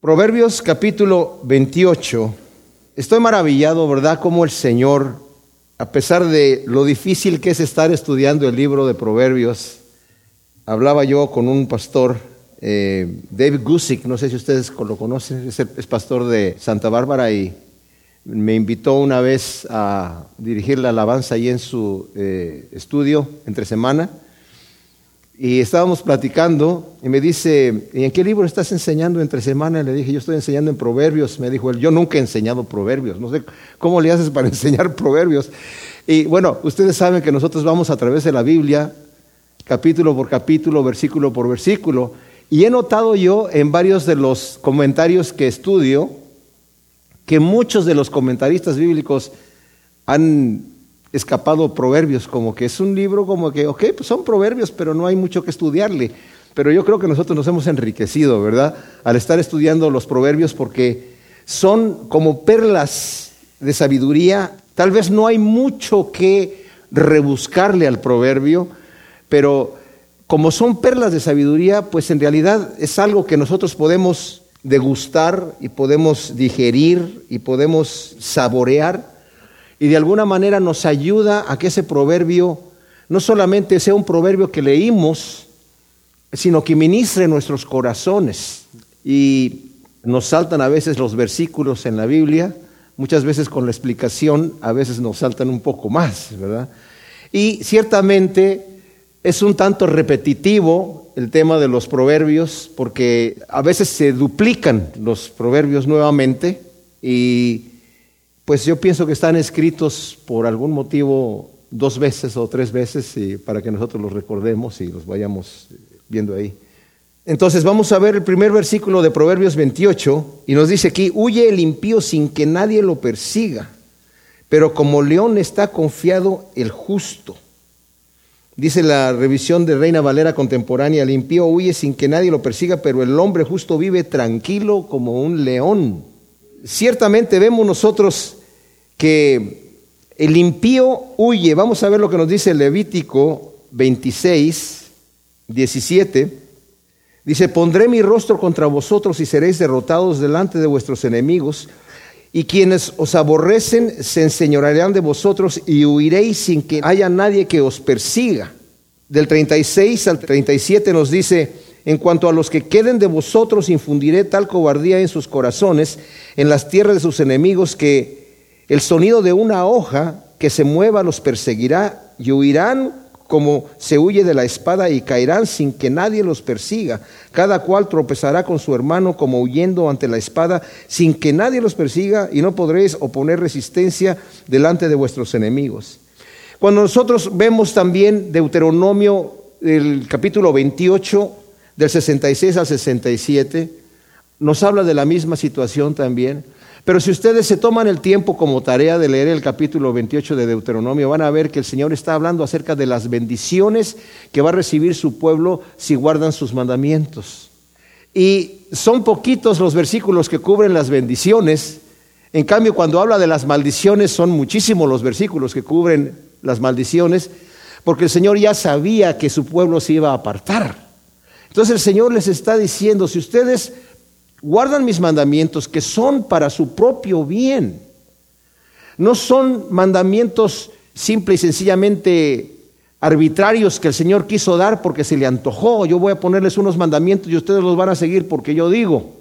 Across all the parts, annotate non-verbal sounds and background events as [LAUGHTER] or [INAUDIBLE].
Proverbios capítulo 28. Estoy maravillado, ¿verdad? Como el Señor, a pesar de lo difícil que es estar estudiando el libro de Proverbios, hablaba yo con un pastor, eh, David Gusick, no sé si ustedes lo conocen, es, pastor de Santa Bárbara y me invitó una vez a dirigir la alabanza ahí en su eh, estudio entre semana. Y estábamos platicando y me dice, ¿y en qué libro estás enseñando entre semana? Le dije, yo estoy enseñando en Proverbios. Me dijo él, yo nunca he enseñado Proverbios. No sé cómo le haces para [LAUGHS] enseñar Proverbios. Y bueno, ustedes saben que nosotros vamos a través de la Biblia, capítulo por capítulo, versículo por versículo. Y he notado yo en varios de los comentarios que estudio que muchos de los comentaristas bíblicos han escapado proverbios, como que es un libro como que, ok, pues son proverbios, pero no hay mucho que estudiarle. Pero yo creo que nosotros nos hemos enriquecido, ¿verdad? Al estar estudiando los proverbios porque son como perlas de sabiduría. Tal vez no hay mucho que rebuscarle al proverbio, pero como son perlas de sabiduría, pues en realidad es algo que nosotros podemos degustar y podemos digerir y podemos saborear y de alguna manera nos ayuda a que ese proverbio no solamente sea un proverbio que leímos, sino que ministre nuestros corazones. Y nos saltan a veces los versículos en la Biblia, muchas veces con la explicación, a veces nos saltan un poco más, ¿verdad? Y ciertamente es un tanto repetitivo el tema de los proverbios, porque a veces se duplican los proverbios nuevamente y pues yo pienso que están escritos por algún motivo dos veces o tres veces y para que nosotros los recordemos y los vayamos viendo ahí. Entonces vamos a ver el primer versículo de Proverbios 28 y nos dice aquí, huye el impío sin que nadie lo persiga, pero como león está confiado el justo. Dice la revisión de Reina Valera contemporánea, el impío huye sin que nadie lo persiga, pero el hombre justo vive tranquilo como un león. Ciertamente vemos nosotros que el impío huye. Vamos a ver lo que nos dice Levítico 26, 17. Dice, pondré mi rostro contra vosotros y seréis derrotados delante de vuestros enemigos, y quienes os aborrecen se enseñorearán de vosotros y huiréis sin que haya nadie que os persiga. Del 36 al 37 nos dice, en cuanto a los que queden de vosotros, infundiré tal cobardía en sus corazones, en las tierras de sus enemigos, que el sonido de una hoja que se mueva los perseguirá y huirán como se huye de la espada y caerán sin que nadie los persiga. Cada cual tropezará con su hermano como huyendo ante la espada sin que nadie los persiga y no podréis oponer resistencia delante de vuestros enemigos. Cuando nosotros vemos también Deuteronomio, el capítulo 28, del 66 al 67, nos habla de la misma situación también. Pero si ustedes se toman el tiempo como tarea de leer el capítulo 28 de Deuteronomio, van a ver que el Señor está hablando acerca de las bendiciones que va a recibir su pueblo si guardan sus mandamientos. Y son poquitos los versículos que cubren las bendiciones. En cambio, cuando habla de las maldiciones, son muchísimos los versículos que cubren las maldiciones, porque el Señor ya sabía que su pueblo se iba a apartar. Entonces el Señor les está diciendo, si ustedes guardan mis mandamientos que son para su propio bien. No son mandamientos simple y sencillamente arbitrarios que el Señor quiso dar porque se le antojó. Yo voy a ponerles unos mandamientos y ustedes los van a seguir porque yo digo.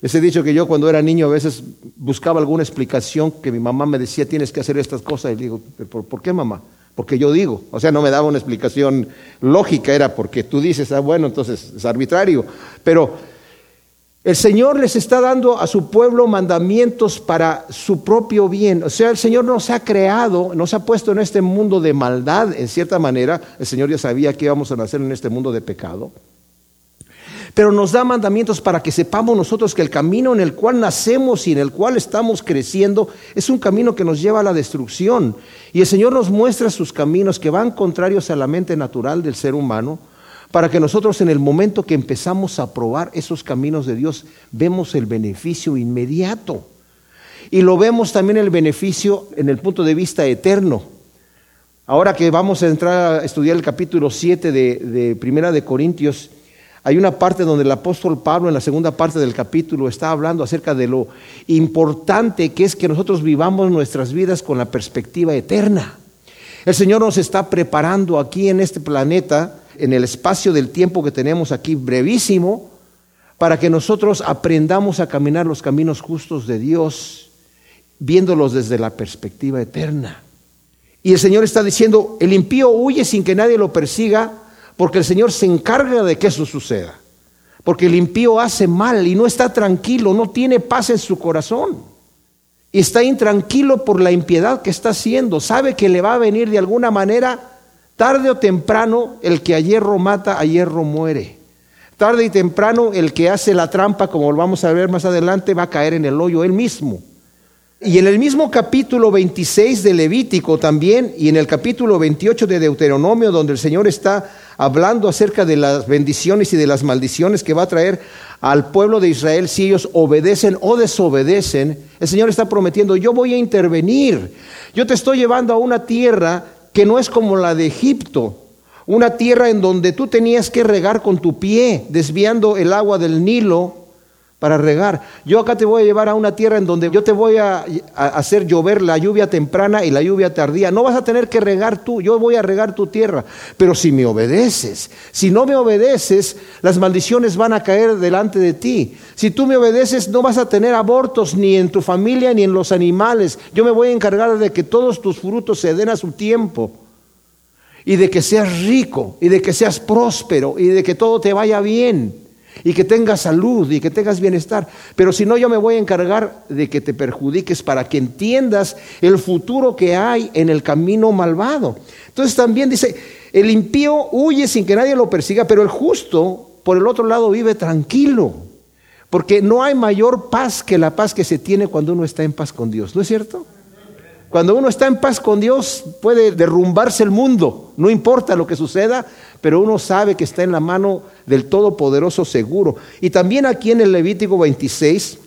Les he dicho que yo cuando era niño a veces buscaba alguna explicación que mi mamá me decía tienes que hacer estas cosas y digo, ¿por, ¿por qué mamá? Porque yo digo, o sea, no me daba una explicación lógica, era porque tú dices, ah, bueno, entonces es arbitrario. Pero el Señor les está dando a su pueblo mandamientos para su propio bien. O sea, el Señor nos ha creado, nos ha puesto en este mundo de maldad, en cierta manera. El Señor ya sabía que íbamos a nacer en este mundo de pecado. Pero nos da mandamientos para que sepamos nosotros que el camino en el cual nacemos y en el cual estamos creciendo es un camino que nos lleva a la destrucción. Y el Señor nos muestra sus caminos que van contrarios a la mente natural del ser humano para que nosotros en el momento que empezamos a probar esos caminos de Dios, vemos el beneficio inmediato. Y lo vemos también el beneficio en el punto de vista eterno. Ahora que vamos a entrar a estudiar el capítulo 7 de, de Primera de Corintios, Hay una parte donde el apóstol Pablo en la segunda parte del capítulo está hablando acerca de lo importante que es que nosotros vivamos nuestras vidas con la perspectiva eterna. El Señor nos está preparando aquí en este planeta, en el espacio del tiempo que tenemos aquí brevísimo, para que nosotros aprendamos a caminar los caminos justos de Dios, viéndolos desde la perspectiva eterna. Y el Señor está diciendo, el impío huye sin que nadie lo persiga, porque el Señor se encarga de que eso suceda. Porque el impío hace mal y no está tranquilo, no tiene paz en su corazón. Y está intranquilo por la impiedad que está haciendo. Sabe que le va a venir de alguna manera, tarde o temprano, el que a hierro mata, a hierro muere. Tarde y temprano, el que hace la trampa, como lo vamos a ver más adelante, va a caer en el hoyo él mismo. Y en el mismo capítulo 26 de Levítico también, y en el capítulo 28 de Deuteronomio, donde el Señor está hablando acerca de las bendiciones y de las maldiciones que va a traer al pueblo de Israel si ellos obedecen o desobedecen, el Señor está prometiendo, yo voy a intervenir, yo te estoy llevando a una tierra que no es como la de Egipto, una tierra en donde tú tenías que regar con tu pie, desviando el agua del Nilo para regar. Yo acá te voy a llevar a una tierra en donde yo te voy a, hacer llover la lluvia temprana y la lluvia tardía. No vas a tener que regar tú, yo voy a regar tu tierra. Pero si me obedeces, si no me obedeces, las maldiciones van a caer delante de ti. Si tú me obedeces, no vas a tener abortos ni en tu familia ni en los animales. Yo me voy a encargar de que todos tus frutos se den a su tiempo. Y de que seas rico, y de que seas próspero, y de que todo te vaya bien y que tengas salud y que tengas bienestar. Pero si no, yo me voy a encargar de que te perjudiques para que entiendas el futuro que hay en el camino malvado. Entonces también dice, el impío huye sin que nadie lo persiga, pero el justo, por el otro lado, vive tranquilo. Porque no hay mayor paz que la paz que se tiene cuando uno está en paz con Dios. ¿No es cierto? Cuando uno está en paz con Dios puede derrumbarse el mundo, no importa lo que suceda, pero uno sabe que está en la mano del Todopoderoso seguro. Y también aquí en el Levítico 26,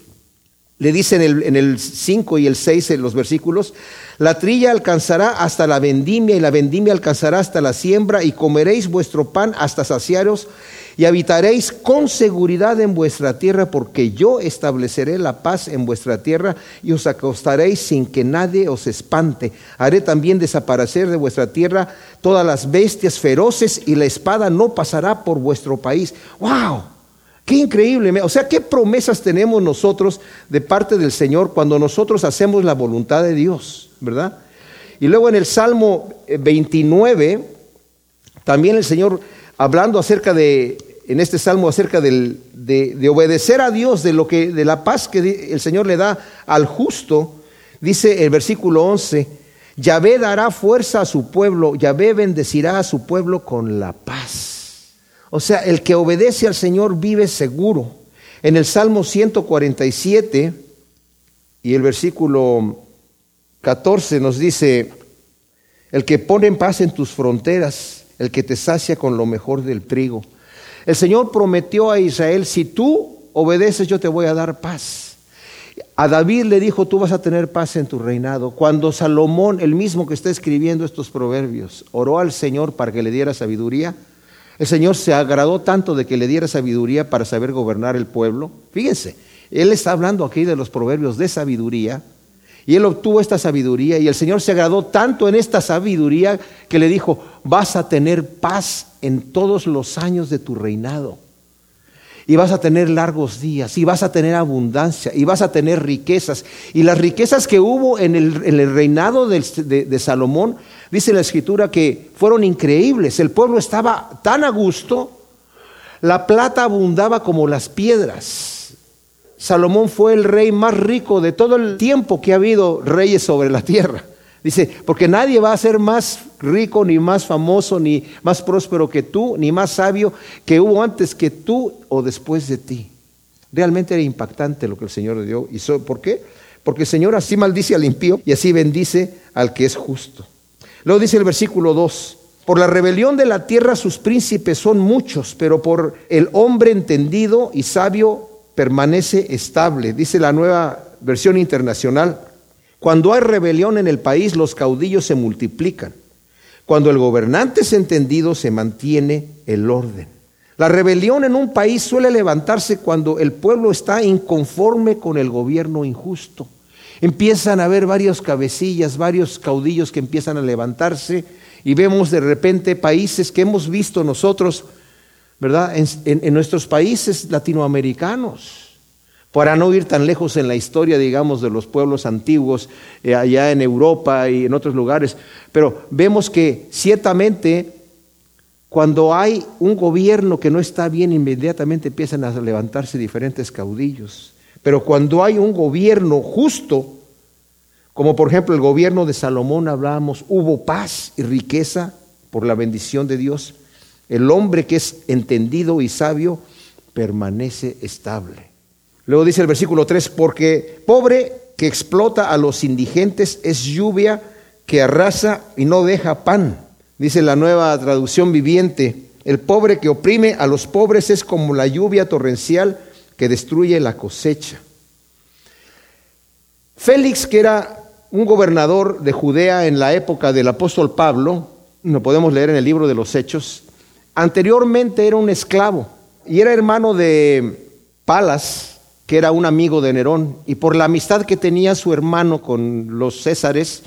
le dicen en el, en el 5 y el 6 en los versículos, la trilla alcanzará hasta la vendimia y la vendimia alcanzará hasta la siembra y comeréis vuestro pan hasta saciaros y habitaréis con seguridad en vuestra tierra, porque yo estableceré la paz en vuestra tierra y os acostaréis sin que nadie os espante. Haré también desaparecer de vuestra tierra todas las bestias feroces y la espada no pasará por vuestro país. ¡Wow! Qué increíble. O sea, qué promesas tenemos nosotros de parte del Señor cuando nosotros hacemos la voluntad de Dios, ¿verdad? Y luego en el Salmo 29, también el Señor, hablando acerca de en este salmo acerca de, de, obedecer a Dios, de, lo que, de la paz que el Señor le da al justo, dice el versículo 11, Yahvé dará fuerza a su pueblo, Yahvé bendecirá a su pueblo con la paz. O sea, el que obedece al Señor vive seguro. En el Salmo 147 y el versículo 14 nos dice, el que pone en paz en tus fronteras, el que te sacia con lo mejor del trigo. El Señor prometió a Israel, si tú obedeces yo te voy a dar paz. A David le dijo, tú vas a tener paz en tu reinado. Cuando Salomón, el mismo que está escribiendo estos proverbios, oró al Señor para que le diera sabiduría, el Señor se agradó tanto de que le diera sabiduría para saber gobernar el pueblo. Fíjense, Él está hablando aquí de los proverbios de sabiduría, y él obtuvo esta sabiduría y el Señor se agradó tanto en esta sabiduría que le dijo, vas a tener paz en todos los años de tu reinado. Y vas a tener largos días, y vas a tener abundancia, y vas a tener riquezas. Y las riquezas que hubo en el, reinado de, de Salomón, dice la escritura que fueron increíbles. El pueblo estaba tan a gusto, la plata abundaba como las piedras Salomón fue el rey más rico de todo el tiempo que ha habido reyes sobre la tierra. Dice, porque nadie va a ser más rico, ni más famoso, ni más próspero que tú, ni más sabio que hubo antes que tú o después de ti. Realmente era impactante lo que el Señor dio. ¿Y por qué? Porque el Señor así maldice al impío y así bendice al que es justo. Luego dice el versículo 2, por la rebelión de la tierra sus príncipes son muchos, pero por el hombre entendido y sabio permanece estable. Dice la nueva versión internacional, cuando hay rebelión en el país, los caudillos se multiplican. Cuando el gobernante es entendido, se mantiene el orden. La rebelión en un país suele levantarse cuando el pueblo está inconforme con el gobierno injusto. Empiezan a haber varios cabecillas, varios caudillos que empiezan a levantarse y vemos de repente países que hemos visto nosotros, ¿verdad? En, nuestros países latinoamericanos. Para no ir tan lejos en la historia, digamos, de los pueblos antiguos, eh, allá en Europa y en otros lugares, pero vemos que ciertamente cuando hay un gobierno que no está bien, inmediatamente empiezan a levantarse diferentes caudillos. Pero cuando hay un gobierno justo, como por ejemplo el gobierno de Salomón hablábamos, hubo paz y riqueza por la bendición de Dios. El hombre que es entendido y sabio permanece estable. Luego dice el versículo 3, porque pobre que explota a los indigentes es lluvia que arrasa y no deja pan Dice la nueva traducción viviente, el pobre que oprime a los pobres es como la lluvia torrencial que destruye la cosecha. Félix, que era un gobernador de Judea en la época del apóstol Pablo, lo podemos leer en el libro de los Hechos, anteriormente era un esclavo y era hermano de Palas, que era un amigo de Nerón, y por la amistad que tenía su hermano con los césares,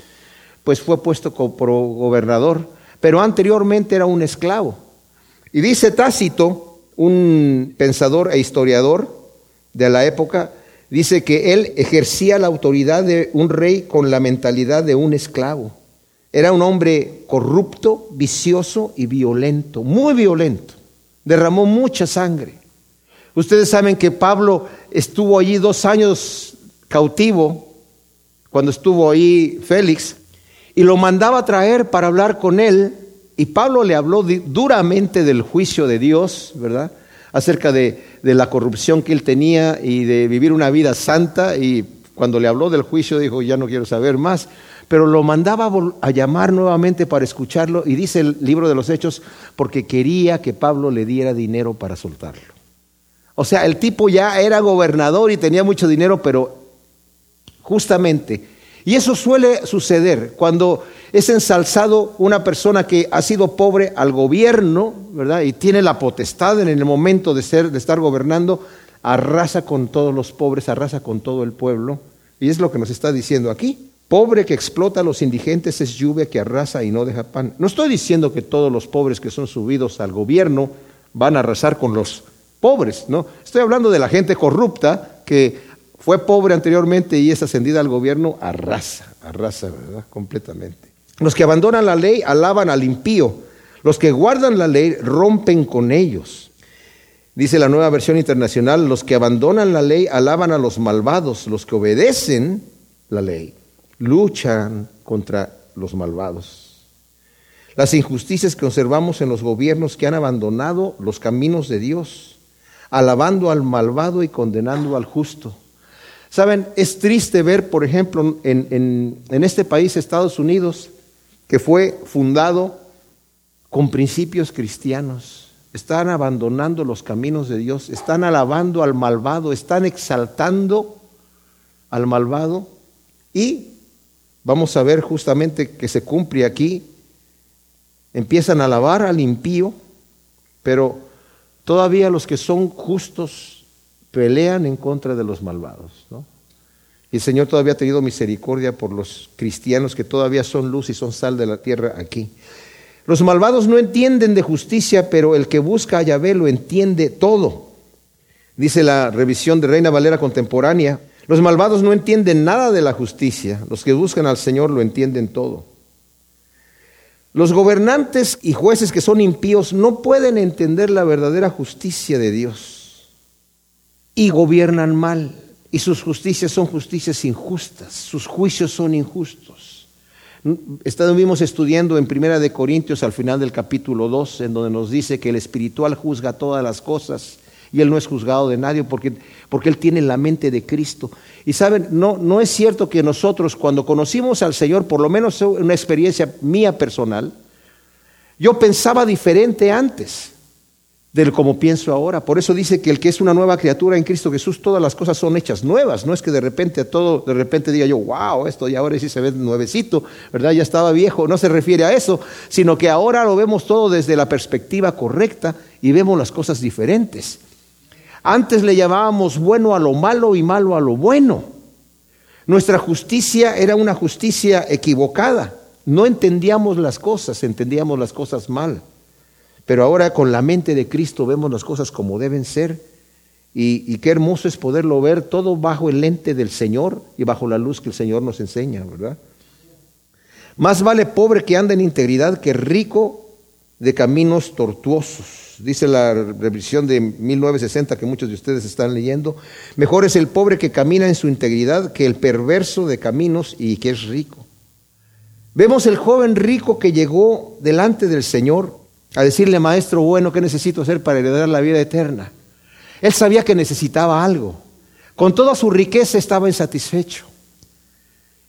pues fue puesto como gobernador pero anteriormente era un esclavo. Y dice Tácito, un pensador e historiador de la época, dice que él ejercía la autoridad de un rey con la mentalidad de un esclavo. Era un hombre corrupto, vicioso y violento, muy violento. Derramó mucha sangre. Ustedes saben que Pablo estuvo allí dos años cautivo, cuando estuvo ahí Félix, y lo mandaba a traer para hablar con él. Y Pablo le habló duramente del juicio de Dios, ¿verdad? Acerca de, la corrupción que él tenía y de vivir una vida santa. Y cuando le habló del juicio dijo, ya no quiero saber más. Pero lo mandaba a llamar nuevamente para escucharlo. Y dice el libro de los Hechos, porque quería que Pablo le diera dinero para soltarlo. O sea, el tipo ya era gobernador y tenía mucho dinero, pero justamente y eso suele suceder cuando es ensalzado una persona que ha sido pobre al gobierno, ¿verdad? Y tiene la potestad en el momento de ser de estar gobernando, arrasa con todos los pobres, arrasa con todo el pueblo. Y es lo que nos está diciendo aquí. Pobre que explota a los indigentes es lluvia que arrasa y no deja pan. No estoy diciendo que todos los pobres que son subidos al gobierno van a arrasar con los pobres, ¿no? Estoy hablando de la gente corrupta que fue pobre anteriormente y es ascendida al gobierno, arrasa, arrasa, ¿verdad? Completamente. Los que abandonan la ley alaban al impío. Los que guardan la ley rompen con ellos. Dice la nueva versión internacional, los que abandonan la ley alaban a los malvados. Los que obedecen la ley luchan contra los malvados. Las injusticias que observamos en los gobiernos que han abandonado los caminos de Dios, alabando al malvado y condenando al justo. Saben, es triste ver, por ejemplo, en, este país, Estados Unidos, que fue fundado con principios cristianos. Están abandonando los caminos de Dios, están alabando al malvado, están exaltando al malvado y vamos a ver justamente que se cumple aquí. Empiezan a alabar al impío, pero todavía los que son justos pelean en contra de los malvados. ¿no? Y el Señor todavía ha tenido misericordia por los cristianos que todavía son luz y son sal de la tierra aquí. Los malvados no entienden de justicia, pero el que busca a Yahvé lo entiende todo. Dice la revisión de Reina Valera contemporánea, los malvados no entienden nada de la justicia, los que buscan al Señor lo entienden todo. Los gobernantes y jueces que son impíos no pueden entender la verdadera justicia de Dios y gobiernan mal. Y sus justicias son justicias injustas, sus juicios son injustos. Estuvimos estudiando en Primera de Corintios al final del capítulo 2, en donde nos dice que el espiritual juzga todas las cosas y él no es juzgado de nadie porque, porque él tiene la mente de Cristo. Y saben, no, no es cierto que nosotros cuando conocimos al Señor, por lo menos una experiencia mía personal, yo pensaba diferente antes. del como pienso ahora. Por eso dice que el que es una nueva criatura en Cristo Jesús, todas las cosas son hechas nuevas. No es que de repente a todo, de repente diga yo, wow, esto ya ahora sí se ve nuevecito, ¿verdad? Ya estaba viejo. No se refiere a eso, sino que ahora lo vemos todo desde la perspectiva correcta y vemos las cosas diferentes. Antes le llamábamos bueno a lo malo y malo a lo bueno. Nuestra justicia era una justicia equivocada. No entendíamos las cosas, entendíamos las cosas mal. Pero ahora con la mente de Cristo vemos las cosas como deben ser. Y, qué hermoso es poderlo ver todo bajo el lente del Señor y bajo la luz que el Señor nos enseña, ¿verdad? Más vale pobre que anda en integridad que rico de caminos tortuosos. Dice la revisión de 1960 que muchos de ustedes están leyendo. Mejor es el pobre que camina en su integridad que el perverso de caminos y que es rico. Vemos el joven rico que llegó delante del Señor a decirle, maestro bueno, ¿qué necesito hacer para heredar la vida eterna? Él sabía que necesitaba algo. Con toda su riqueza estaba insatisfecho.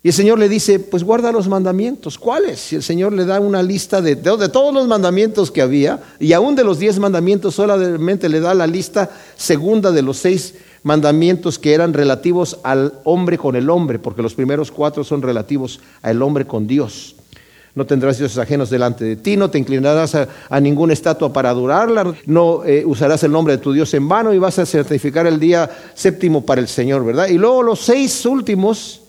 Y el Señor le dice, pues guarda los mandamientos. ¿Cuáles? Y el Señor le da una lista de, de, todos los mandamientos que había, y aún de los diez mandamientos solamente le da la lista segunda de los seis mandamientos que eran relativos al hombre con el hombre, porque los primeros cuatro son relativos al hombre con Dios. No tendrás dioses ajenos delante de ti, no te inclinarás a, ninguna estatua para adorarla, no eh, usarás el nombre de tu Dios en vano y vas a certificar el día séptimo para el Señor, ¿verdad? Y luego los seis últimos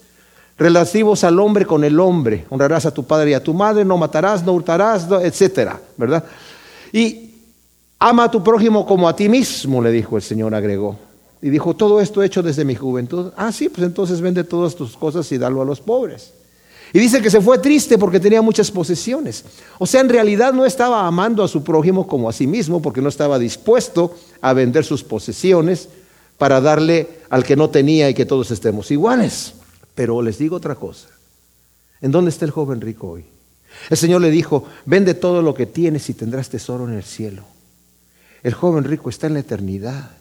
relativos al hombre con el hombre. Honrarás a tu padre y a tu madre, no matarás, no hurtarás, etcétera, ¿verdad? Y ama a tu prójimo como a ti mismo, le dijo el Señor, agregó. Y dijo, todo esto hecho desde mi juventud. Ah, sí, pues entonces vende todas tus cosas y dalo a los pobres. Y dice que se fue triste porque tenía muchas posesiones. O sea, en realidad no estaba amando a su prójimo como a sí mismo porque no estaba dispuesto a vender sus posesiones para darle al que no tenía y que todos estemos iguales. Pero les digo otra cosa. ¿En dónde está el joven rico hoy? El Señor le dijo, vende todo lo que tienes y tendrás tesoro en el cielo. El joven rico está en la eternidad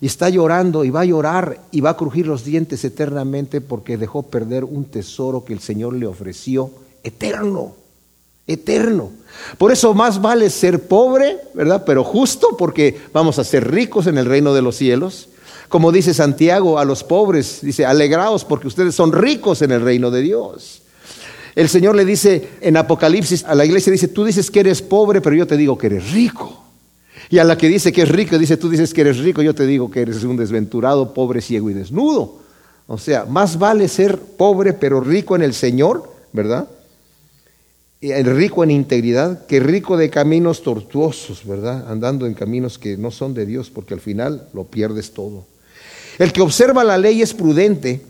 y está llorando y va a llorar y va a crujir los dientes eternamente porque dejó perder un tesoro que el Señor le ofreció eterno, eterno. Por eso más vale ser pobre, ¿verdad? Pero justo porque vamos a ser ricos en el reino de los cielos. Como dice Santiago a los pobres, dice, alegraos porque ustedes son ricos en el reino de Dios. El Señor le dice en Apocalipsis a la iglesia, dice, tú dices que eres pobre, pero yo te digo que eres rico. Y a la que dice que es rico, dice, tú dices que eres rico, yo te digo que eres un desventurado, pobre, ciego y desnudo. O sea, más vale ser pobre pero rico en el Señor, ¿verdad? Rico en integridad que rico de caminos tortuosos, ¿verdad? Andando en caminos que no son de Dios, porque al final lo pierdes todo. El que observa la ley es prudente,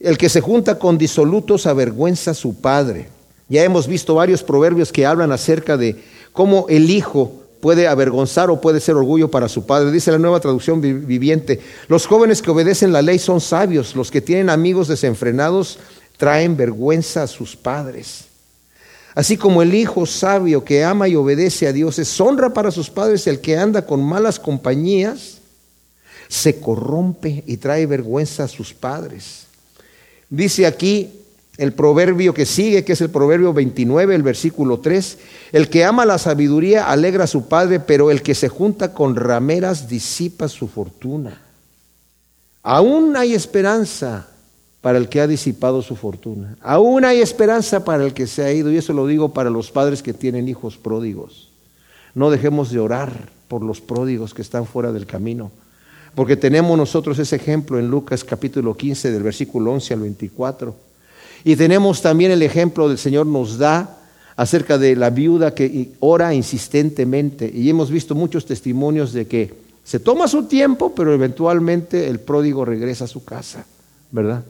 el que se junta con disolutos avergüenza a su padre. Ya hemos visto varios proverbios que hablan acerca de cómo el hijo puede avergonzar o puede ser orgullo para su padre. Dice la nueva traducción viviente, los jóvenes que obedecen la ley son sabios, los que tienen amigos desenfrenados traen vergüenza a sus padres. Así como el hijo sabio que ama y obedece a Dios es honra para sus padres, el que anda con malas compañías se corrompe y trae vergüenza a sus padres. Dice aquí el proverbio que sigue, que es el proverbio 29, el versículo 3, el que ama la sabiduría alegra a su padre, pero el que se junta con rameras disipa su fortuna. Aún hay esperanza para el que ha disipado su fortuna. Aún hay esperanza para el que se ha ido, y eso lo digo para los padres que tienen hijos pródigos. No dejemos de orar por los pródigos que están fuera del camino, porque tenemos nosotros ese ejemplo en Lucas capítulo 15 del versículo 11 al 24 y tenemos también el ejemplo del Señor nos da acerca de la viuda que ora insistentemente. Y hemos visto muchos testimonios de que se toma su tiempo, pero eventualmente el pródigo regresa a su casa, ¿verdad?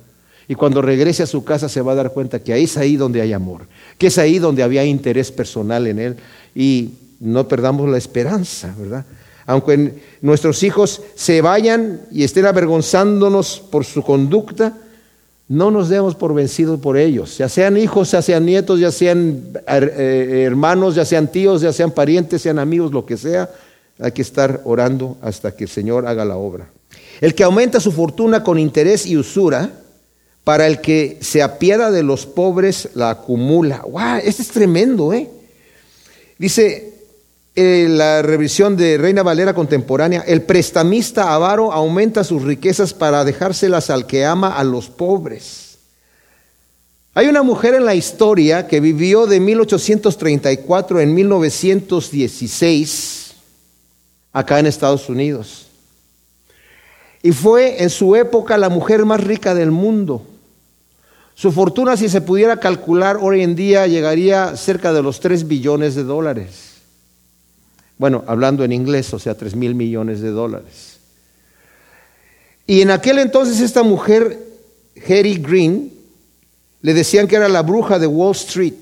Y cuando regrese a su casa se va a dar cuenta que ahí es ahí donde hay amor, que es ahí donde había interés personal en él. Y no perdamos la esperanza, ¿verdad? Aunque nuestros hijos se vayan y estén avergonzándonos por su conducta, no nos demos por vencidos por ellos, ya sean hijos, ya sean nietos, ya sean eh, hermanos, ya sean tíos, ya sean parientes, sean amigos, lo que sea, hay que estar orando hasta que el Señor haga la obra. El que aumenta su fortuna con interés y usura, para el que se apiada de los pobres, la acumula. ¡Wow! Este es tremendo, ¿eh? Dice, eh, la revisión de Reina Valera contemporánea, el prestamista avaro aumenta sus riquezas para dejárselas al que ama a los pobres. Hay una mujer en la historia que vivió de 1834 en 1916 acá en Estados Unidos. Y fue en su época la mujer más rica del mundo. Su fortuna, si se pudiera calcular hoy en día, llegaría cerca de los 3 billones de dólares. Bueno, hablando en inglés, o sea, 3 mil millones de dólares. Y en aquel entonces esta mujer, Harry Green, le decían que era la bruja de Wall Street.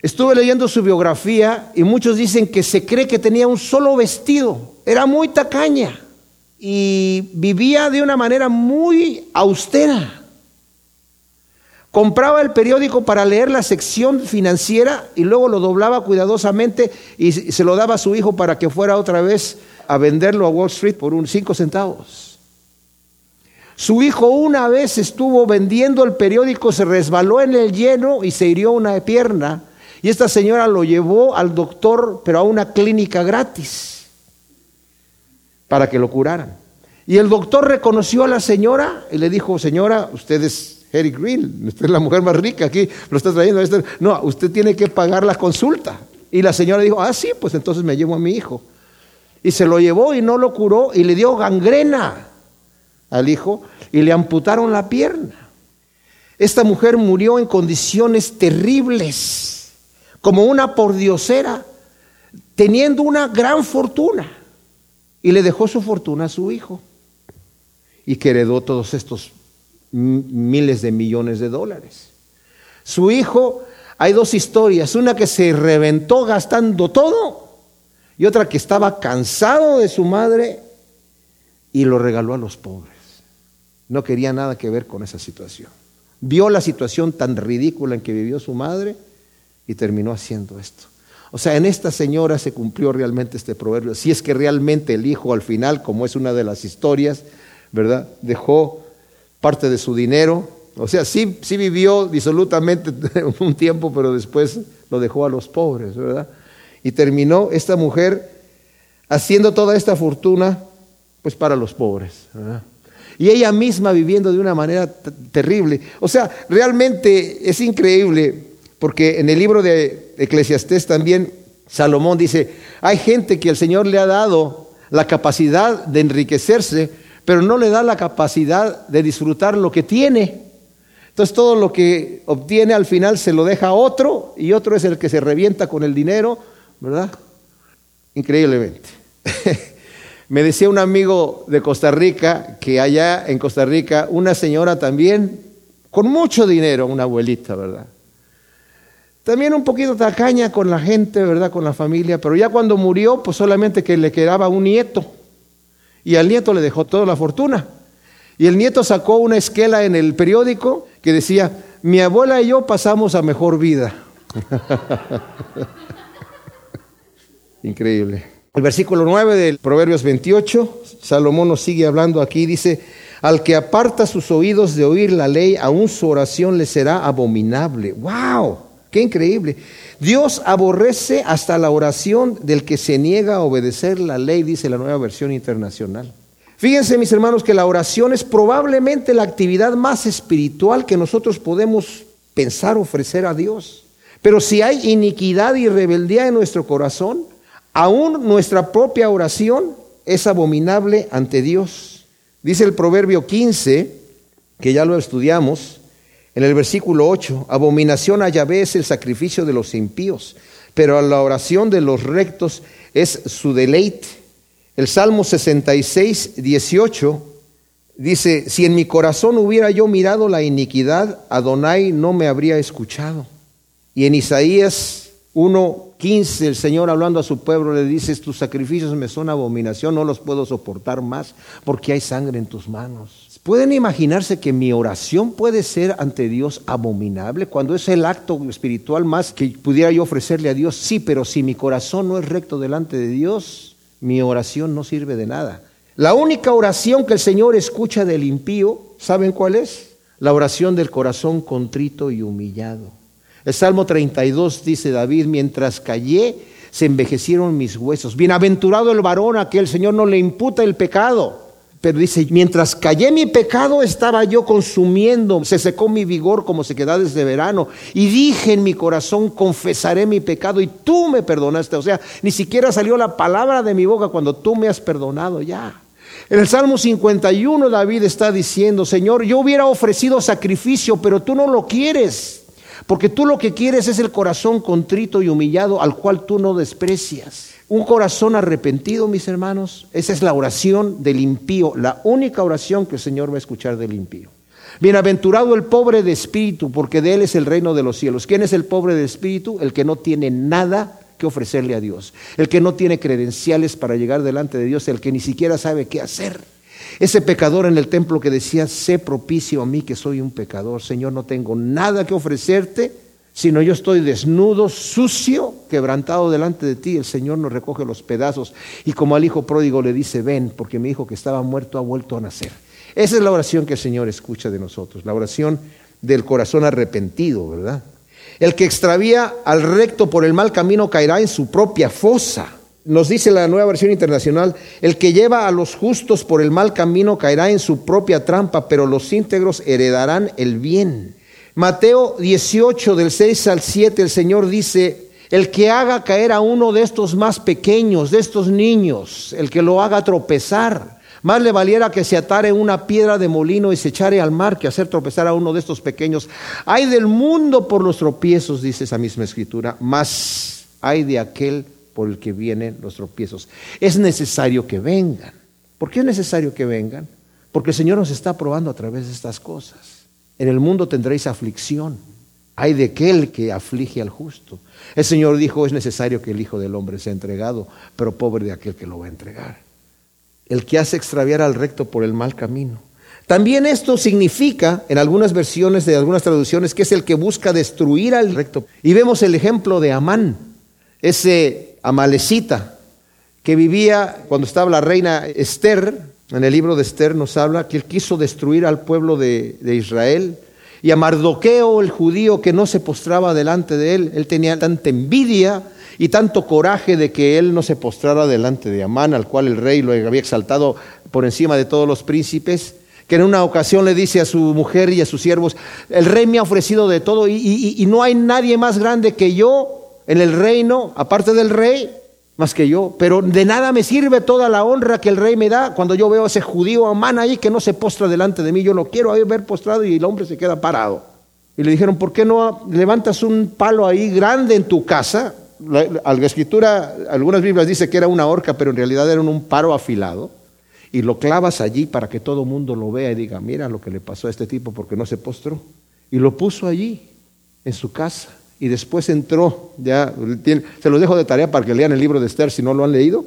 Estuve leyendo su biografía y muchos dicen que se cree que tenía un solo vestido. Era muy tacaña y vivía de una manera muy austera. Compraba el periódico para leer la sección financiera y luego lo doblaba cuidadosamente y se lo daba a su hijo para que fuera otra vez a venderlo a Wall Street por un cinco centavos. Su hijo una vez estuvo vendiendo el periódico, se resbaló en el lleno y se hirió una pierna. Y esta señora lo llevó al doctor, pero a una clínica gratis, para que lo curaran. Y el doctor reconoció a la señora y le dijo, señora, usted es Harry Green, usted es la mujer más rica aquí, lo está trayendo. No, usted tiene que pagar la consulta. Y la señora dijo, ah, sí, pues entonces me llevo a mi hijo. Y se lo llevó y no lo curó y le dio gangrena al hijo y le amputaron la pierna. Esta mujer murió en condiciones terribles, como una pordiosera, teniendo una gran fortuna. Y le dejó su fortuna a su hijo. Y que heredó todos estos miles de millones de dólares. Su hijo, hay dos historias, una que se reventó gastando todo y otra que estaba cansado de su madre y lo regaló a los pobres. No quería nada que ver con esa situación. Vio la situación tan ridícula en que vivió su madre y terminó haciendo esto. O sea, en esta señora se cumplió realmente este proverbio. Si es que realmente el hijo al final, como es una de las historias, ¿verdad? Dejó parte de su dinero. O sea, sí, sí vivió disolutamente [LAUGHS] un tiempo, pero después lo dejó a los pobres, ¿verdad? Y terminó esta mujer haciendo toda esta fortuna, pues para los pobres, ¿verdad? Y ella misma viviendo de una manera terrible. O sea, realmente es increíble, porque en el libro de Eclesiastés también Salomón dice, hay gente que el Señor le ha dado la capacidad de enriquecerse, pero no le da la capacidad de disfrutar lo que tiene. Entonces todo lo que obtiene al final se lo deja a otro y otro es el que se revienta con el dinero, ¿verdad? Increíblemente. [LAUGHS] Me decía un amigo de Costa Rica que allá en Costa Rica una señora también con mucho dinero, una abuelita, ¿verdad? También un poquito tacaña con la gente, ¿verdad? Con la familia, pero ya cuando murió, pues solamente que le quedaba un nieto. Y al nieto le dejó toda la fortuna. Y el nieto sacó una esquela en el periódico que decía, mi abuela y yo pasamos a mejor vida. [LAUGHS] Increíble. El versículo 9 del Proverbios 28, Salomón nos sigue hablando aquí, dice, al que aparta sus oídos de oír la ley, aún su oración le será abominable. ¡Wow! ¡Qué increíble! Dios aborrece hasta la oración del que se niega a obedecer la ley, dice la nueva versión internacional. Fíjense mis hermanos que la oración es probablemente la actividad más espiritual que nosotros podemos pensar ofrecer a Dios. Pero si hay iniquidad y rebeldía en nuestro corazón, aún nuestra propia oración es abominable ante Dios. Dice el Proverbio 15, que ya lo estudiamos, en el versículo 8, abominación a Yahvé es el sacrificio de los impíos, pero a la oración de los rectos es su deleite. El Salmo 66, 18 dice, si en mi corazón hubiera yo mirado la iniquidad, Adonai no me habría escuchado. Y en Isaías 1, 15, el Señor hablando a su pueblo le dice, tus sacrificios me son abominación, no los puedo soportar más porque hay sangre en tus manos. ¿Pueden imaginarse que mi oración puede ser ante Dios abominable cuando es el acto espiritual más que pudiera yo ofrecerle a Dios? Sí, pero si mi corazón no es recto delante de Dios, mi oración no sirve de nada. La única oración que el Señor escucha del impío, ¿saben cuál es? La oración del corazón contrito y humillado. El Salmo 32 dice David, mientras callé, se envejecieron mis huesos. Bienaventurado el varón a que el Señor no le imputa el pecado. Pero dice, mientras callé mi pecado, estaba yo consumiendo, se secó mi vigor como se queda desde verano. Y dije en mi corazón, confesaré mi pecado y tú me perdonaste. O sea, ni siquiera salió la palabra de mi boca cuando tú me has perdonado ya. En el Salmo 51 David está diciendo, Señor, yo hubiera ofrecido sacrificio, pero tú no lo quieres. Porque tú lo que quieres es el corazón contrito y humillado al cual tú no desprecias. Un corazón arrepentido, mis hermanos, esa es la oración del impío, la única oración que el Señor va a escuchar del impío. Bienaventurado el pobre de espíritu, porque de él es el reino de los cielos. ¿Quién es el pobre de espíritu? El que no tiene nada que ofrecerle a Dios, el que no tiene credenciales para llegar delante de Dios, el que ni siquiera sabe qué hacer. Ese pecador en el templo que decía, sé propicio a mí que soy un pecador, Señor, no tengo nada que ofrecerte, sino yo estoy desnudo, sucio, quebrantado delante de ti. El Señor nos recoge los pedazos y como al hijo pródigo le dice, ven, porque mi hijo que estaba muerto ha vuelto a nacer. Esa es la oración que el Señor escucha de nosotros, la oración del corazón arrepentido, ¿verdad? El que extravía al recto por el mal camino caerá en su propia fosa. Nos dice la nueva versión internacional, el que lleva a los justos por el mal camino caerá en su propia trampa, pero los íntegros heredarán el bien. Mateo 18 del 6 al 7 el Señor dice, el que haga caer a uno de estos más pequeños, de estos niños, el que lo haga tropezar, más le valiera que se atare una piedra de molino y se echare al mar que hacer tropezar a uno de estos pequeños. Hay del mundo por los tropiezos, dice esa misma escritura, más hay de aquel por el que vienen los tropiezos. Es necesario que vengan. ¿Por qué es necesario que vengan? Porque el Señor nos está probando a través de estas cosas. En el mundo tendréis aflicción. Hay de aquel que aflige al justo. El Señor dijo, es necesario que el Hijo del Hombre sea entregado, pero pobre de aquel que lo va a entregar. El que hace extraviar al recto por el mal camino. También esto significa, en algunas versiones de algunas traducciones, que es el que busca destruir al recto. Y vemos el ejemplo de Amán, ese amalecita que vivía cuando estaba la reina Esther, en el libro de Esther nos habla que él quiso destruir al pueblo de, Israel. Y a Mardoqueo, el judío que no se postraba delante de él, él tenía tanta envidia y tanto coraje de que él no se postrara delante de Amán, al cual el rey lo había exaltado por encima de todos los príncipes, que en una ocasión le dice a su mujer y a sus siervos, el rey me ha ofrecido de todo y, y no hay nadie más grande que yo en el reino, aparte del rey más que yo, pero de nada me sirve toda la honra que el rey me da cuando yo veo a ese judío Amán ahí que no se postra delante de mí, yo lo quiero ver postrado y el hombre se queda parado. Y le dijeron, ¿por qué no levantas un palo ahí grande en tu casa? La, la escritura, algunas Biblias dice que era una horca, pero en realidad era un paro afilado. Y lo clavas allí para que todo el mundo lo vea y diga, mira lo que le pasó a este tipo porque no se postró. Y lo puso allí, en su casa y después entró, ya se los dejo de tarea para que lean el libro de Esther si no lo han leído.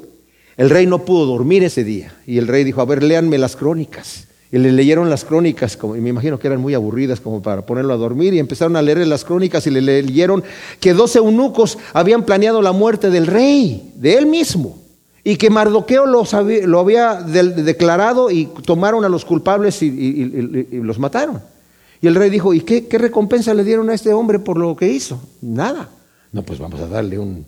El rey no pudo dormir ese día y el rey dijo, a ver, léanme las crónicas. Y le leyeron las crónicas, y me imagino que eran muy aburridas como para ponerlo a dormir, y empezaron a leer las crónicas y le leyeron que doce eunucos habían planeado la muerte del rey, de él mismo, y que Mardoqueo lo había declarado y tomaron a los culpables y los mataron. Y el rey dijo, ¿y qué, recompensa le dieron a este hombre por lo que hizo? Nada. No, pues vamos a darle un,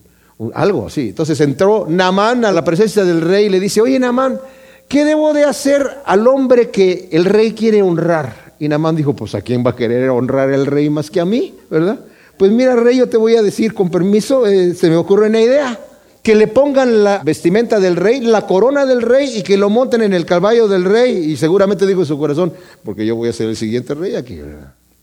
algo así. Entonces entró Namán a la presencia del rey y le dice, oye Namán, ¿qué debo de hacer al hombre que el rey quiere honrar? Y Namán dijo, pues a quién va a querer honrar el rey más que a mí, ¿verdad? Pues mira, rey, yo te voy a decir con permiso, eh, se me ocurre una idea que le pongan la vestimenta del rey, la corona del rey y que lo monten en el caballo del rey. Y seguramente dijo en su corazón, porque yo voy a ser el siguiente rey aquí.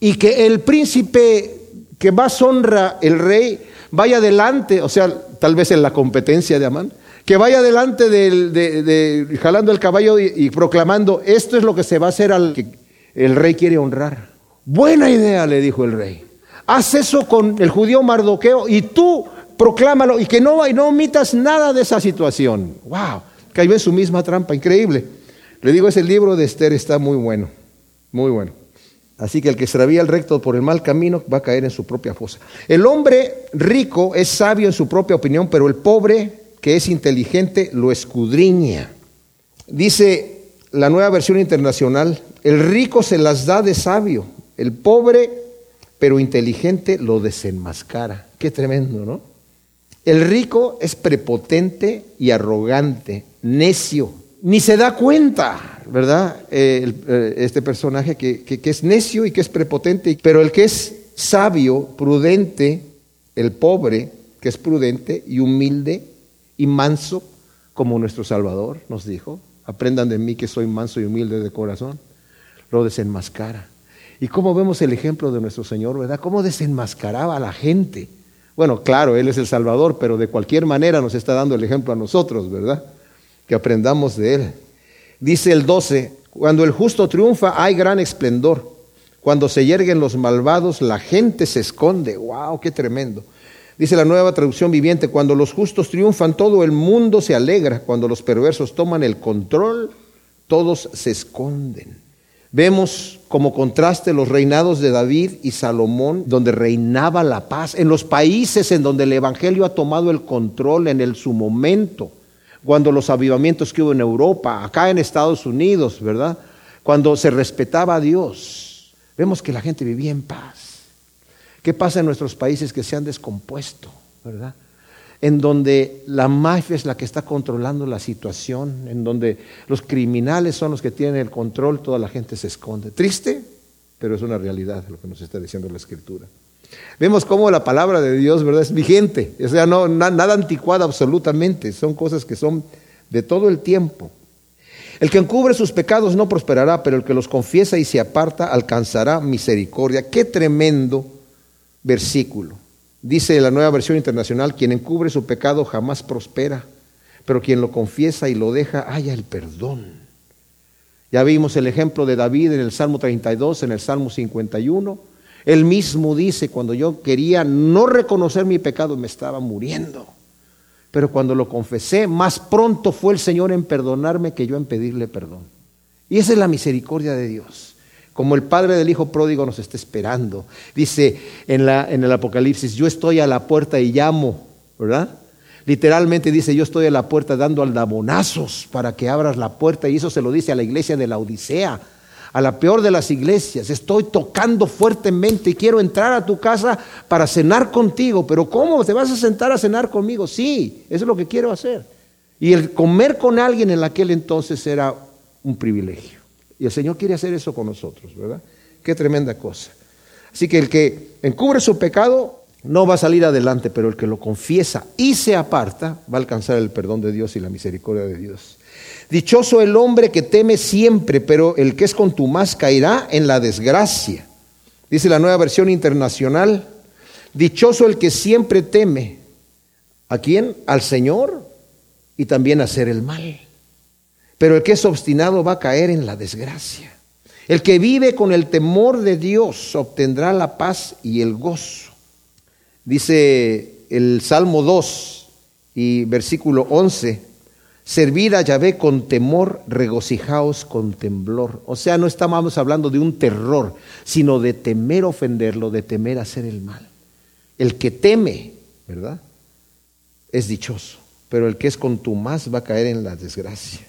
Y que el príncipe que más honra el rey vaya adelante, o sea, tal vez en la competencia de Amán, que vaya adelante de, jalando el caballo y, y, proclamando, esto es lo que se va a hacer al que el rey quiere honrar. Buena idea, le dijo el rey. Haz eso con el judío Mardoqueo y tú proclámalo y que no, no omitas nada de esa situación. ¡Wow! Cayó en su misma trampa, increíble. Le digo, ese libro de Esther está muy bueno, muy bueno. Así que el que extravía el recto por el mal camino va a caer en su propia fosa. El hombre rico es sabio en su propia opinión, pero el pobre que es inteligente lo escudriña. Dice la nueva versión internacional, el rico se las da de sabio, el pobre pero inteligente lo desenmascara. Qué tremendo, ¿no? El rico es prepotente y arrogante, necio, ni se da cuenta, ¿verdad? Eh, eh, este personaje que, que es necio y que es prepotente, pero el que es sabio, prudente, el pobre, que es prudente y humilde y manso, como nuestro Salvador nos dijo, aprendan de mí que soy manso y humilde de corazón, lo desenmascara. ¿Y cómo vemos el ejemplo de nuestro Señor, verdad? ¿Cómo desenmascaraba a la gente? Bueno, claro, Él es el Salvador, pero de cualquier manera nos está dando el ejemplo a nosotros, ¿verdad? Que aprendamos de Él. Dice el 12, cuando el justo triunfa hay gran esplendor. Cuando se yerguen los malvados, la gente se esconde. ¡Wow! ¡Qué tremendo! Dice la nueva traducción viviente, cuando los justos triunfan, todo el mundo se alegra. Cuando los perversos toman el control, todos se esconden. Vemos como contraste los reinados de David y Salomón, donde reinaba la paz, en los países en donde el Evangelio ha tomado el control en el, su momento, cuando los avivamientos que hubo en Europa, acá en Estados Unidos, ¿verdad? Cuando se respetaba a Dios, vemos que la gente vivía en paz. ¿Qué pasa en nuestros países que se han descompuesto, ¿verdad? En donde la mafia es la que está controlando la situación, en donde los criminales son los que tienen el control, toda la gente se esconde. Triste, pero es una realidad lo que nos está diciendo la Escritura. Vemos cómo la palabra de Dios, ¿verdad? Es vigente, o sea, no, nada anticuada absolutamente, son cosas que son de todo el tiempo. El que encubre sus pecados no prosperará, pero el que los confiesa y se aparta alcanzará misericordia. Qué tremendo versículo. Dice la nueva versión internacional, quien encubre su pecado jamás prospera, pero quien lo confiesa y lo deja, haya el perdón. Ya vimos el ejemplo de David en el Salmo 32, en el Salmo 51. Él mismo dice, cuando yo quería no reconocer mi pecado, me estaba muriendo. Pero cuando lo confesé, más pronto fue el Señor en perdonarme que yo en pedirle perdón. Y esa es la misericordia de Dios como el padre del hijo pródigo nos está esperando. Dice en, la, en el Apocalipsis, yo estoy a la puerta y llamo, ¿verdad? Literalmente dice, yo estoy a la puerta dando aldabonazos para que abras la puerta. Y eso se lo dice a la iglesia de la Odisea, a la peor de las iglesias. Estoy tocando fuertemente y quiero entrar a tu casa para cenar contigo. Pero ¿cómo? ¿Te vas a sentar a cenar conmigo? Sí, eso es lo que quiero hacer. Y el comer con alguien en aquel entonces era un privilegio. Y el Señor quiere hacer eso con nosotros, ¿verdad? Qué tremenda cosa. Así que el que encubre su pecado no va a salir adelante, pero el que lo confiesa y se aparta va a alcanzar el perdón de Dios y la misericordia de Dios. Dichoso el hombre que teme siempre, pero el que es contumaz caerá en la desgracia. Dice la nueva versión internacional, dichoso el que siempre teme. ¿A quién? Al Señor y también hacer el mal. Pero el que es obstinado va a caer en la desgracia. El que vive con el temor de Dios obtendrá la paz y el gozo. Dice el Salmo 2 y versículo 11, servid a Yahvé con temor, regocijaos con temblor. O sea, no estamos hablando de un terror, sino de temer ofenderlo, de temer hacer el mal. El que teme, ¿verdad? Es dichoso, pero el que es contumaz va a caer en la desgracia.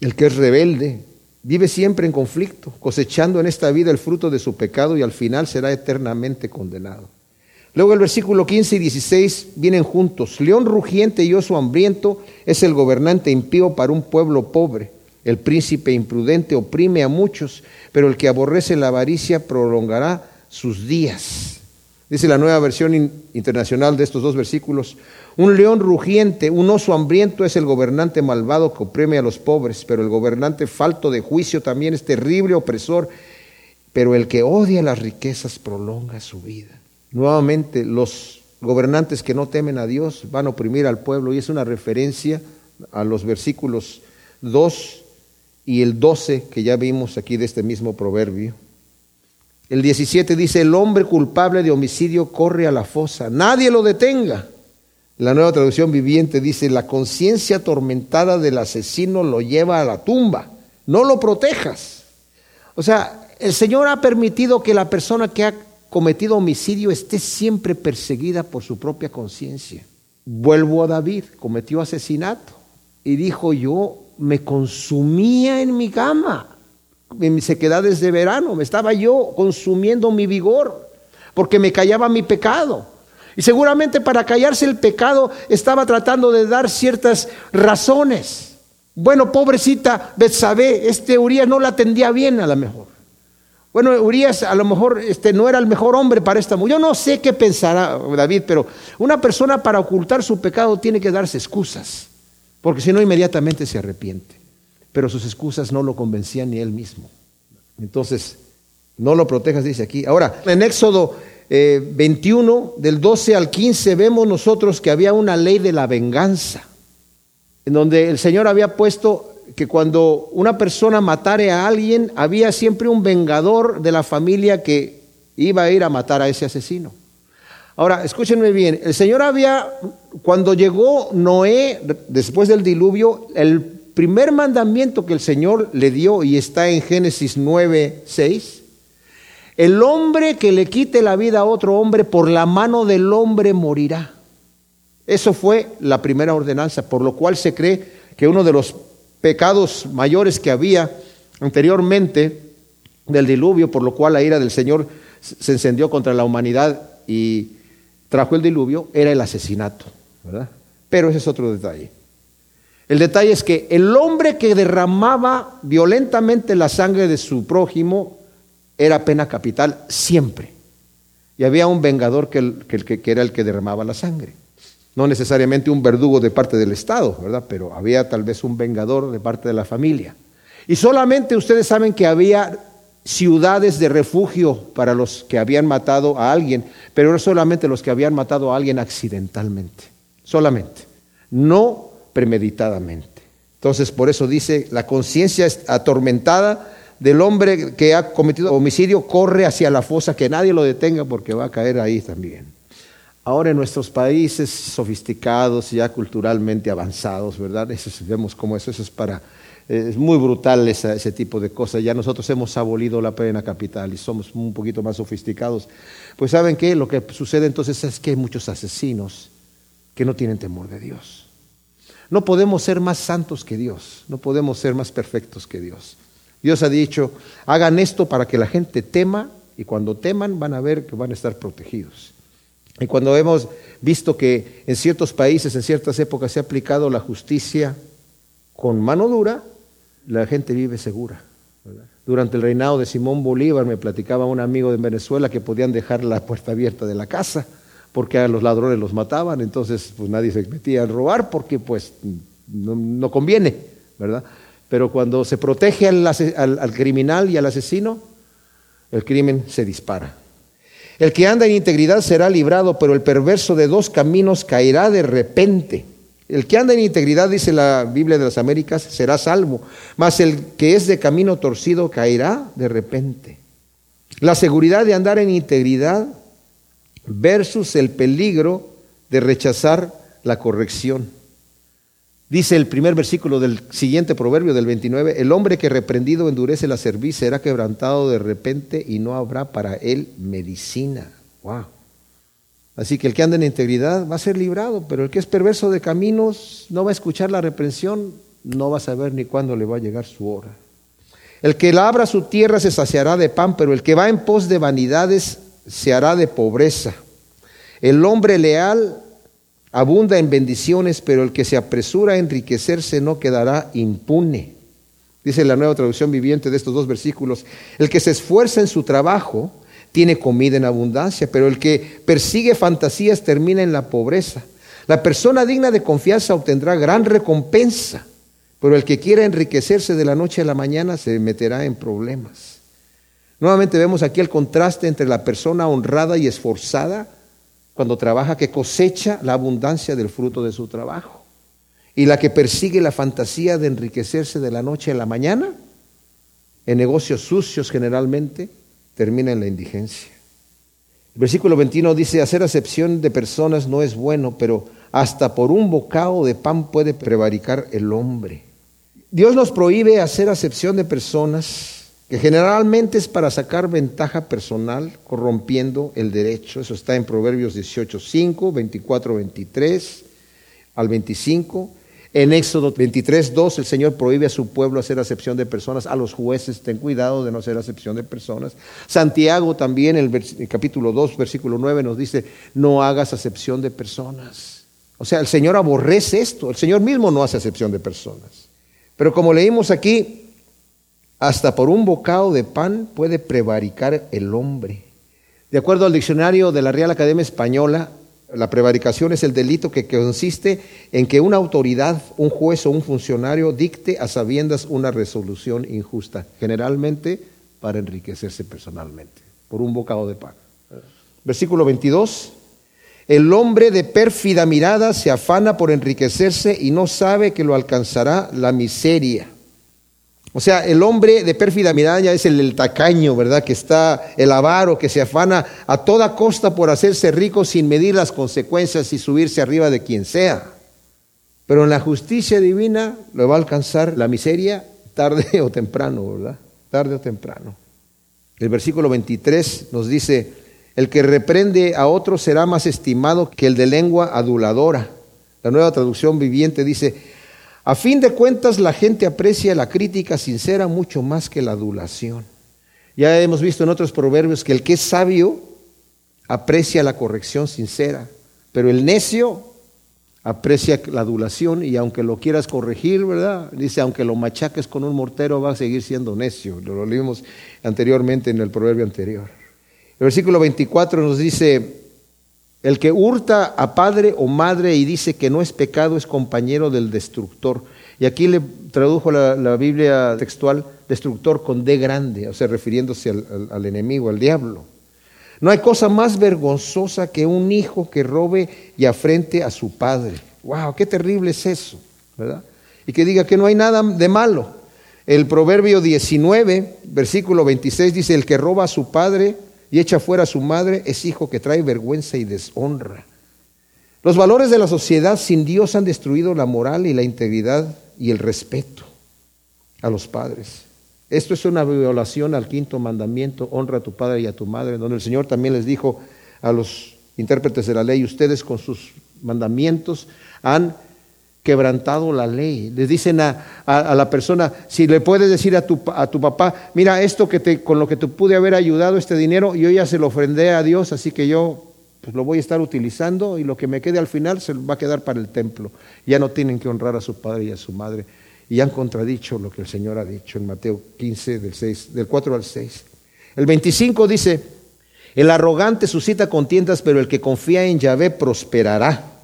El que es rebelde vive siempre en conflicto, cosechando en esta vida el fruto de su pecado y al final será eternamente condenado. Luego el versículo 15 y 16 vienen juntos. León rugiente y oso hambriento es el gobernante impío para un pueblo pobre. El príncipe imprudente oprime a muchos, pero el que aborrece la avaricia prolongará sus días. Dice la nueva versión internacional de estos dos versículos, un león rugiente, un oso hambriento es el gobernante malvado que oprime a los pobres, pero el gobernante falto de juicio también es terrible opresor, pero el que odia las riquezas prolonga su vida. Nuevamente, los gobernantes que no temen a Dios van a oprimir al pueblo y es una referencia a los versículos 2 y el 12 que ya vimos aquí de este mismo proverbio. El 17 dice, el hombre culpable de homicidio corre a la fosa, nadie lo detenga. La nueva traducción viviente dice, la conciencia atormentada del asesino lo lleva a la tumba, no lo protejas. O sea, el Señor ha permitido que la persona que ha cometido homicidio esté siempre perseguida por su propia conciencia. Vuelvo a David, cometió asesinato y dijo, yo me consumía en mi cama en mis sequedades de verano, me estaba yo consumiendo mi vigor, porque me callaba mi pecado. Y seguramente para callarse el pecado estaba tratando de dar ciertas razones. Bueno, pobrecita Betsabé, este Urias no la atendía bien a lo mejor. Bueno, Urias a lo mejor este, no era el mejor hombre para esta mujer. Yo no sé qué pensará David, pero una persona para ocultar su pecado tiene que darse excusas, porque si no inmediatamente se arrepiente. Pero sus excusas no lo convencían ni él mismo. Entonces, no lo protejas, dice aquí. Ahora, en Éxodo 21, eh, del 12 al 15, vemos nosotros que había una ley de la venganza, en donde el Señor había puesto que cuando una persona matare a alguien, había siempre un vengador de la familia que iba a ir a matar a ese asesino. Ahora, escúchenme bien, el Señor había, cuando llegó Noé, después del diluvio, el primer mandamiento que el Señor le dio, y está en Génesis 9, 6, el hombre que le quite la vida a otro hombre, por la mano del hombre morirá. Eso fue la primera ordenanza, por lo cual se cree que uno de los pecados mayores que había anteriormente del diluvio, por lo cual la ira del Señor se encendió contra la humanidad y trajo el diluvio, era el asesinato. Pero ese es otro detalle. El detalle es que el hombre que derramaba violentamente la sangre de su prójimo era pena capital siempre. Y había un vengador que, que era el que derramaba la sangre no necesariamente un verdugo de parte del Estado, ¿verdad? Pero había tal vez un vengador de parte de la familia. Y solamente ustedes saben que había ciudades de refugio para los que habían matado a alguien, pero no solamente los que habían matado a alguien accidentalmente, solamente, no premeditadamente. Entonces, por eso dice, la conciencia atormentada del hombre que ha cometido homicidio corre hacia la fosa, que nadie lo detenga porque va a caer ahí también. Ahora en nuestros países sofisticados, ya culturalmente avanzados, ¿verdad? Eso, vemos como eso, eso es para, es muy brutal ese tipo de cosas. Ya nosotros hemos abolido la pena capital y somos un poquito más sofisticados. Pues saben qué, lo que sucede entonces es que hay muchos asesinos que no tienen temor de Dios. No podemos ser más santos que Dios, no podemos ser más perfectos que Dios. Dios ha dicho, hagan esto para que la gente tema y cuando teman van a ver que van a estar protegidos. Y cuando hemos visto que en ciertos países, en ciertas épocas, se ha aplicado la justicia con mano dura, la gente vive segura. Durante el reinado de Simón Bolívar me platicaba un amigo de Venezuela que podían dejar la puerta abierta de la casa porque a los ladrones los mataban, entonces pues nadie se metía a robar porque pues no, conviene, ¿verdad? Pero cuando se protege al criminal y al asesino, el crimen se dispara. El que anda en integridad será librado, pero el perverso de dos caminos caerá de repente. El que anda en integridad, dice la Biblia de las Américas, será salvo, mas el que es de camino torcido caerá de repente. La seguridad de andar en integridad versus el peligro de rechazar la corrección. Dice el primer versículo del siguiente proverbio del 29, el hombre que reprendido endurece la cerviz será quebrantado de repente y no habrá para él medicina. Wow. Así que el que anda en integridad va a ser librado, pero el que es perverso de caminos no va a escuchar la reprensión, no va a saber ni cuándo le va a llegar su hora. El que labra su tierra se saciará de pan, pero el que va en pos de vanidades se hará de pobreza. El hombre leal abunda en bendiciones, pero el que se apresura a enriquecerse no quedará impune. Dice la nueva traducción viviente de estos dos versículos, el que se esfuerza en su trabajo tiene comida en abundancia, pero el que persigue fantasías termina en la pobreza. La persona digna de confianza obtendrá gran recompensa, pero el que quiera enriquecerse de la noche a la mañana se meterá en problemas. Nuevamente vemos aquí el contraste entre la persona honrada y esforzada cuando trabaja que cosecha la abundancia del fruto de su trabajo. Y la que persigue la fantasía de enriquecerse de la noche a la mañana, en negocios sucios generalmente, termina en la indigencia. El versículo 21 dice, hacer acepción de personas no es bueno, pero hasta por un bocado de pan puede prevaricar el hombre. Dios nos prohíbe hacer acepción de personas que generalmente es para sacar ventaja personal, corrompiendo el derecho. Eso está en Proverbios 18, 5, 24, 23 al 25. En Éxodo 23, 2, el Señor prohíbe a su pueblo hacer acepción de personas. A los jueces, ten cuidado de no hacer acepción de personas. Santiago también, en el, capítulo 2, versículo 9, nos dice, no hagas acepción de personas. O sea, el Señor aborrece esto. El Señor mismo no hace acepción de personas. Pero como leímos aquí, hasta por un bocado de pan puede prevaricar el hombre. De acuerdo al diccionario de la Real Academia Española, la prevaricación es el delito que consiste en que una autoridad, un juez o un funcionario dicte a sabiendas una resolución injusta, generalmente para enriquecerse personalmente, por un bocado de pan. Versículo 22. El hombre de pérfida mirada se afana por enriquecerse y no sabe que lo alcanzará la miseria. O sea, el hombre de pérfida mirada ya es el, tacaño, ¿verdad? Que está el avaro, que se afana a toda costa por hacerse rico sin medir las consecuencias y subirse arriba de quien sea. Pero en la justicia divina lo va a alcanzar la miseria tarde [LAUGHS] o temprano, ¿verdad? Tarde o temprano. El versículo 23 nos dice, el que reprende a otro será más estimado que el de lengua aduladora. La nueva traducción viviente dice, a fin de cuentas, la gente aprecia la crítica sincera mucho más que la adulación. Ya hemos visto en otros proverbios que el que es sabio aprecia la corrección sincera, pero el necio aprecia la adulación y aunque lo quieras corregir, ¿verdad? Dice, aunque lo machaques con un mortero, va a seguir siendo necio. Lo leímos anteriormente en el proverbio anterior. El versículo 24 nos dice, el que hurta a padre o madre y dice que no es pecado es compañero del destructor. Y aquí le tradujo la, Biblia textual destructor con D grande, o sea, refiriéndose al, al enemigo, al diablo. No hay cosa más vergonzosa que un hijo que robe y afrente a su padre. ¡Wow! ¡Qué terrible es eso! ¿Verdad? Y que diga que no hay nada de malo. El proverbio 19, versículo 26 dice, el que roba a su padre y echa fuera a su madre es hijo que trae vergüenza y deshonra. Los valores de la sociedad sin Dios han destruido la moral y la integridad y el respeto a los padres. Esto es una violación al quinto mandamiento, honra a tu padre y a tu madre, donde el Señor también les dijo a los intérpretes de la ley, ustedes con sus mandamientos han quebrantado la ley. Les dicen a, la persona, si le puedes decir a tu, a tu papá, mira, esto que te, con lo que te pude haber ayudado, este dinero, yo ya se lo ofrendé a Dios, así que yo pues, lo voy a estar utilizando y lo que me quede al final se va a quedar para el templo. Ya no tienen que honrar a su padre y a su madre. Y han contradicho lo que el Señor ha dicho en Mateo 15, del, 6, del 4 al 6. El 25 dice, el arrogante suscita contiendas, pero el que confía en Yahvé prosperará.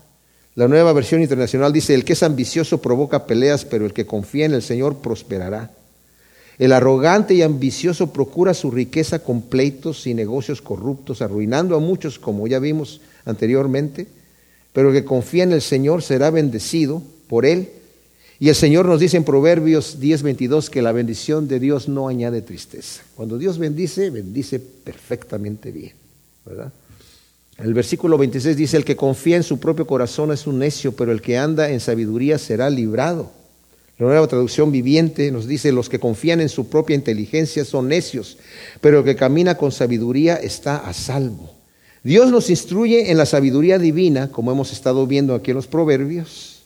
La nueva versión internacional dice, el que es ambicioso provoca peleas, pero el que confía en el Señor prosperará. El arrogante y ambicioso procura su riqueza con pleitos y negocios corruptos, arruinando a muchos, como ya vimos anteriormente, pero el que confía en el Señor será bendecido por él. Y el Señor nos dice en Proverbios 10:22 que la bendición de Dios no añade tristeza. Cuando Dios bendice, bendice perfectamente bien, ¿verdad? El versículo 26 dice, el que confía en su propio corazón es un necio, pero el que anda en sabiduría será librado. La nueva traducción viviente nos dice, los que confían en su propia inteligencia son necios, pero el que camina con sabiduría está a salvo. Dios nos instruye en la sabiduría divina, como hemos estado viendo aquí en los Proverbios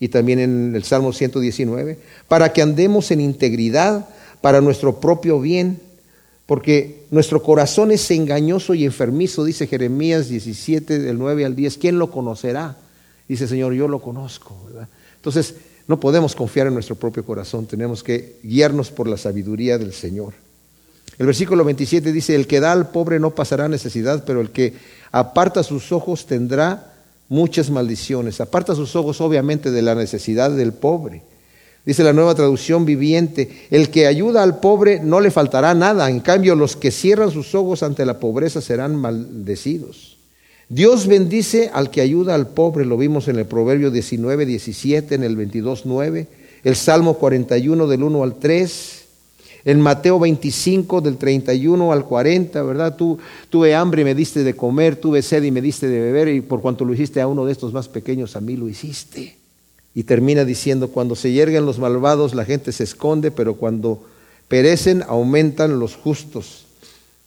y también en el Salmo 119, para que andemos en integridad para nuestro propio bien porque nuestro corazón es engañoso y enfermizo, dice Jeremías 17, del 9 al 10. ¿Quién lo conocerá? Dice Señor, yo lo conozco. Entonces, no podemos confiar en nuestro propio corazón, tenemos que guiarnos por la sabiduría del Señor. El versículo 27 dice, el que da al pobre no pasará necesidad, pero el que aparta sus ojos tendrá muchas maldiciones. Aparta sus ojos obviamente de la necesidad del pobre. Dice la nueva traducción viviente, el que ayuda al pobre no le faltará nada, en cambio los que cierran sus ojos ante la pobreza serán maldecidos. Dios bendice al que ayuda al pobre, lo vimos en el Proverbio 19, 17, en el 22, 9, el Salmo 41 del 1 al 3, en Mateo 25 del 31 al 40, ¿verdad? Tú tuve hambre y me diste de comer, tuve sed y me diste de beber, y por cuanto lo hiciste a uno de estos más pequeños, a mí lo hiciste. Y termina diciendo, cuando se yerguen los malvados la gente se esconde, pero cuando perecen aumentan los justos.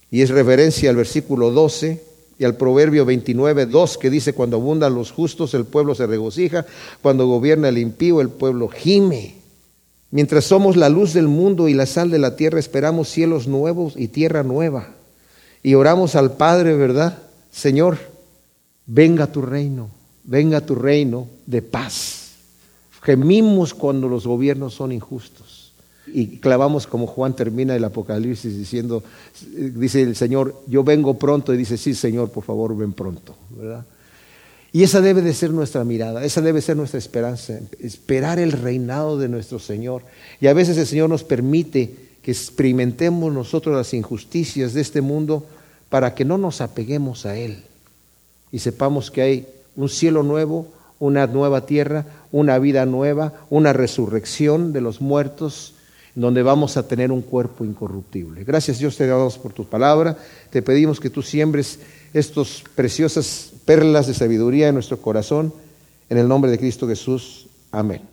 Y es referencia al versículo 12 y al Proverbio 29, 2, que dice, cuando abundan los justos, el pueblo se regocija, cuando gobierna el impío, el pueblo gime. Mientras somos la luz del mundo y la sal de la tierra, esperamos cielos nuevos y tierra nueva. Y oramos al Padre, ¿verdad? Señor, venga tu reino, venga tu reino de paz. Gemimos cuando los gobiernos son injustos y clavamos como Juan termina el Apocalipsis diciendo, dice el Señor, yo vengo pronto y dice, sí Señor, por favor, ven pronto, ¿verdad? Y esa debe de ser nuestra mirada, esa debe ser nuestra esperanza, esperar el reinado de nuestro Señor. Y a veces el Señor nos permite que experimentemos nosotros las injusticias de este mundo para que no nos apeguemos a Él y sepamos que hay un cielo nuevo, una nueva tierra, una vida nueva, una resurrección de los muertos donde vamos a tener un cuerpo incorruptible. Gracias Dios te damos por tu palabra. Te pedimos que tú siembres estas preciosas perlas de sabiduría en nuestro corazón. En el nombre de Cristo Jesús. Amén.